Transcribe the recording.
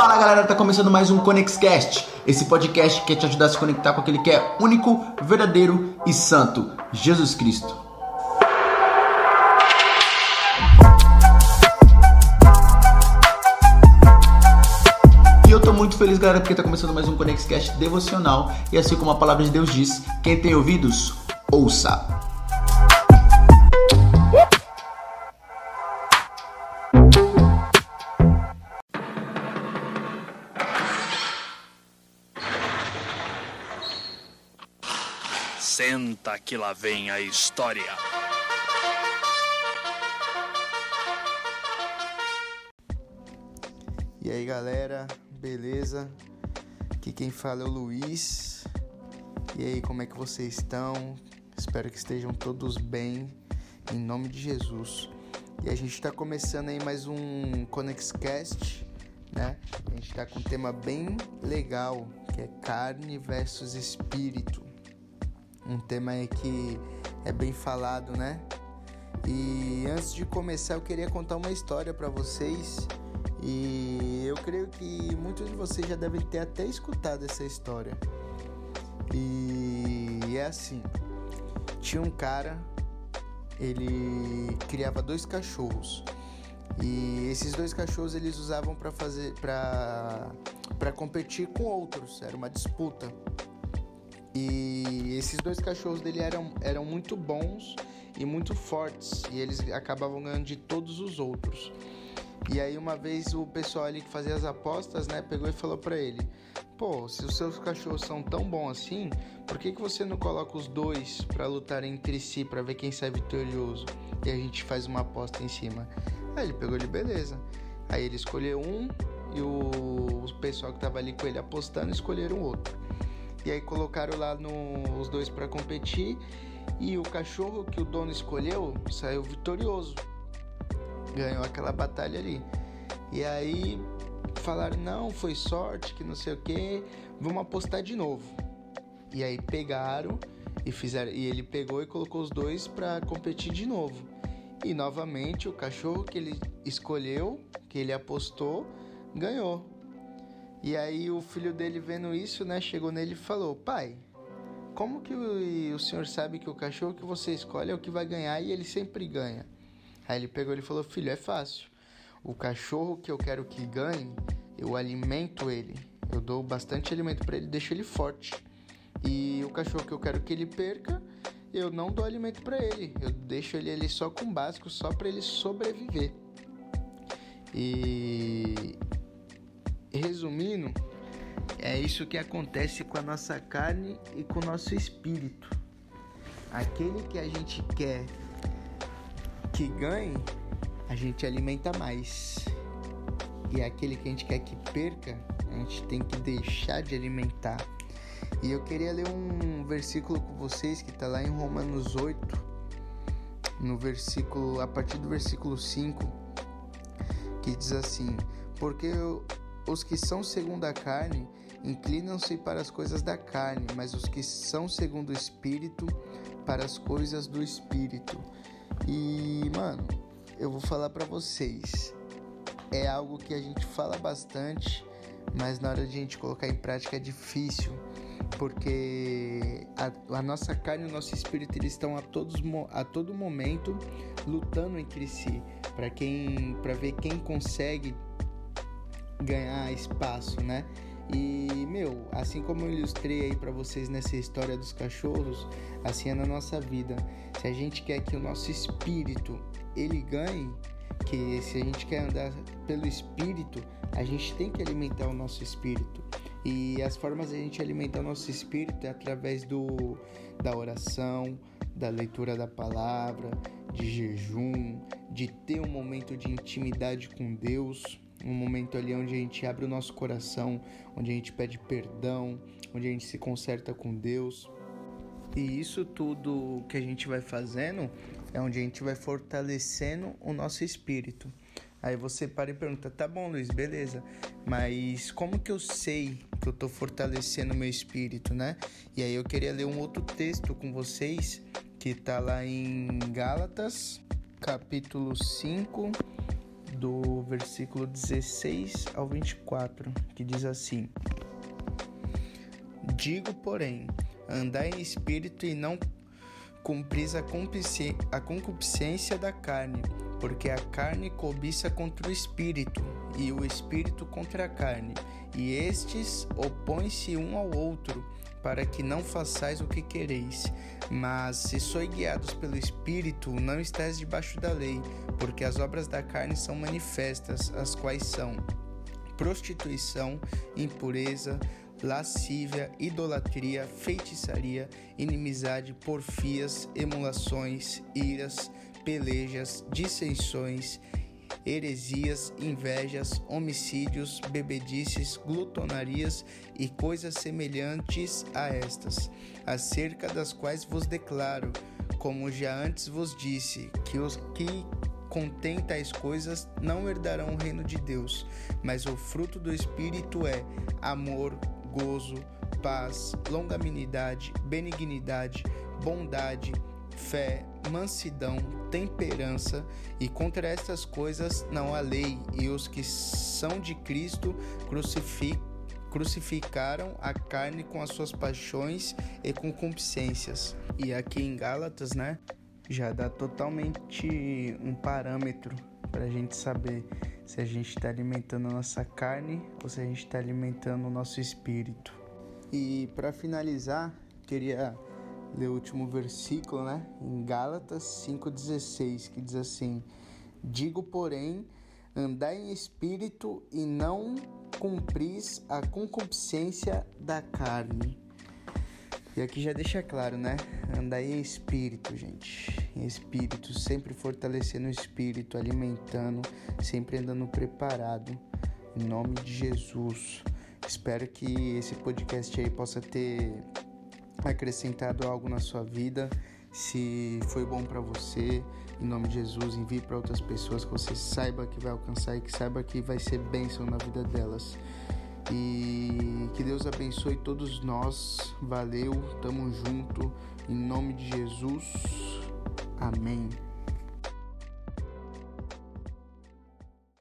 Fala galera, tá começando mais um ConexCast, esse podcast que quer te ajudar a se conectar com aquele que é único, verdadeiro e santo, Jesus Cristo. E eu tô muito feliz galera porque tá começando mais um ConexCast devocional e assim como a palavra de Deus diz, quem tem ouvidos, ouça. Senta que lá vem a história. E aí galera, beleza? Aqui quem fala é o Luiz. E aí, como é que vocês estão? Espero que estejam todos bem, em nome de Jesus. E a gente está começando aí mais um ConexCast, né? A gente está com um tema bem legal, que é carne versus espírito. Um tema aí que é bem falado, né? E antes de começar, eu queria contar uma história para vocês. E eu creio que muitos de vocês já devem ter até escutado essa história. E é assim: tinha um cara, ele criava dois cachorros. E esses dois cachorros eles usavam para fazer para para competir com outros, era uma disputa. E esses dois cachorros dele eram, eram muito bons e muito fortes, e eles acabavam ganhando de todos os outros. E aí uma vez o pessoal ali que fazia as apostas, né, pegou e falou para ele: "Pô, se os seus cachorros são tão bons assim, por que que você não coloca os dois para lutar entre si para ver quem sai vitorioso?" E a gente faz uma aposta em cima. Aí ele pegou ele, beleza. Aí ele escolheu um e o, o pessoal que tava ali com ele apostando escolheram o outro. E aí colocaram lá no, os dois para competir e o cachorro que o dono escolheu saiu vitorioso. Ganhou aquela batalha ali. E aí falaram: "Não, foi sorte, que não sei o que, vamos apostar de novo". E aí pegaram e fizeram e ele pegou e colocou os dois para competir de novo. E novamente o cachorro que ele escolheu, que ele apostou, ganhou. E aí o filho dele vendo isso, né, chegou nele e falou: "Pai, como que o, senhor sabe que o cachorro que você escolhe é o que vai ganhar e ele sempre ganha?" Aí ele pegou e falou: "Filho, é fácil. O cachorro que eu quero que ganhe, eu alimento ele. Eu dou bastante alimento para ele, deixo ele forte. E o cachorro que eu quero que ele perca, eu não dou alimento para ele. Eu deixo ele ali só com básico, só para ele sobreviver." E resumindo, é isso que acontece com a nossa carne e com o nosso espírito. Aquele que a gente quer que ganhe, a gente alimenta mais. E aquele que a gente quer que perca, a gente tem que deixar de alimentar. E eu queria ler um versículo com vocês que está lá em Romanos 8, no versículo, a partir do versículo 5, que diz assim: Porque os que são segundo a carne inclinam-se para as coisas da carne, mas os que são segundo o espírito, para as coisas do espírito. E, mano, eu vou falar para vocês. É algo que a gente fala bastante, mas na hora de a gente colocar em prática é difícil, porque a, a nossa carne e o nosso espírito eles estão a, todos, a todo momento lutando entre si, para quem, para ver quem consegue ganhar espaço, né? E, meu, assim como eu ilustrei aí para vocês nessa história dos cachorros, assim é na nossa vida. Se a gente quer que o nosso espírito ele ganhe, que se a gente quer andar pelo espírito, a gente tem que alimentar o nosso espírito. E as formas de a gente alimentar o nosso espírito é através do da oração, da leitura da palavra, de jejum, de ter um momento de intimidade com Deus um momento ali onde a gente abre o nosso coração, onde a gente pede perdão, onde a gente se conserta com Deus. E isso tudo que a gente vai fazendo é onde a gente vai fortalecendo o nosso espírito. Aí você para e pergunta: tá bom, Luiz, beleza, mas como que eu sei que eu tô fortalecendo meu espírito, né? E aí eu queria ler um outro texto com vocês que tá lá em Gálatas, capítulo 5 do versículo 16 ao 24, que diz assim: Digo, porém, andai em espírito e não cumpris a concupiscência da carne, porque a carne cobiça contra o espírito, e o espírito contra a carne, e estes opõem-se um ao outro, para que não façais o que quereis. Mas se sois guiados pelo Espírito, não estáis debaixo da lei, porque as obras da carne são manifestas, as quais são prostituição, impureza, lascívia, idolatria, feitiçaria, inimizade, porfias, emulações, iras, pelejas, dissensões, heresias, invejas, homicídios, bebedices, glutonarias e coisas semelhantes a estas, acerca das quais vos declaro, como já antes vos disse, que os que contém tais coisas não herdarão o reino de Deus, mas o fruto do Espírito é amor, gozo, paz, longanimidade, benignidade, bondade, fé, mansidão, temperança, e contra estas coisas não há lei, e os que são de Cristo crucificaram a carne com as suas paixões e concupiscências. E aqui em Gálatas, né, já dá totalmente um parâmetro para a gente saber se a gente está alimentando a nossa carne ou se a gente está alimentando o nosso espírito. E para finalizar, queria ler o último versículo, né? Em Gálatas 5,16, que diz assim: Digo, porém, andai em espírito e não cumpris a concupiscência da carne. E aqui já deixa claro, né? Andai em espírito, gente. Em espírito, sempre fortalecendo o espírito, alimentando, sempre andando preparado. Em nome de Jesus. Espero que esse podcast aí possa ter acrescentado algo na sua vida. Se foi bom para você, em nome de Jesus, envie para outras pessoas que você saiba que vai alcançar e que saiba que vai ser bênção na vida delas. E que Deus abençoe todos nós. Valeu, tamo junto. Em nome de Jesus. Amém.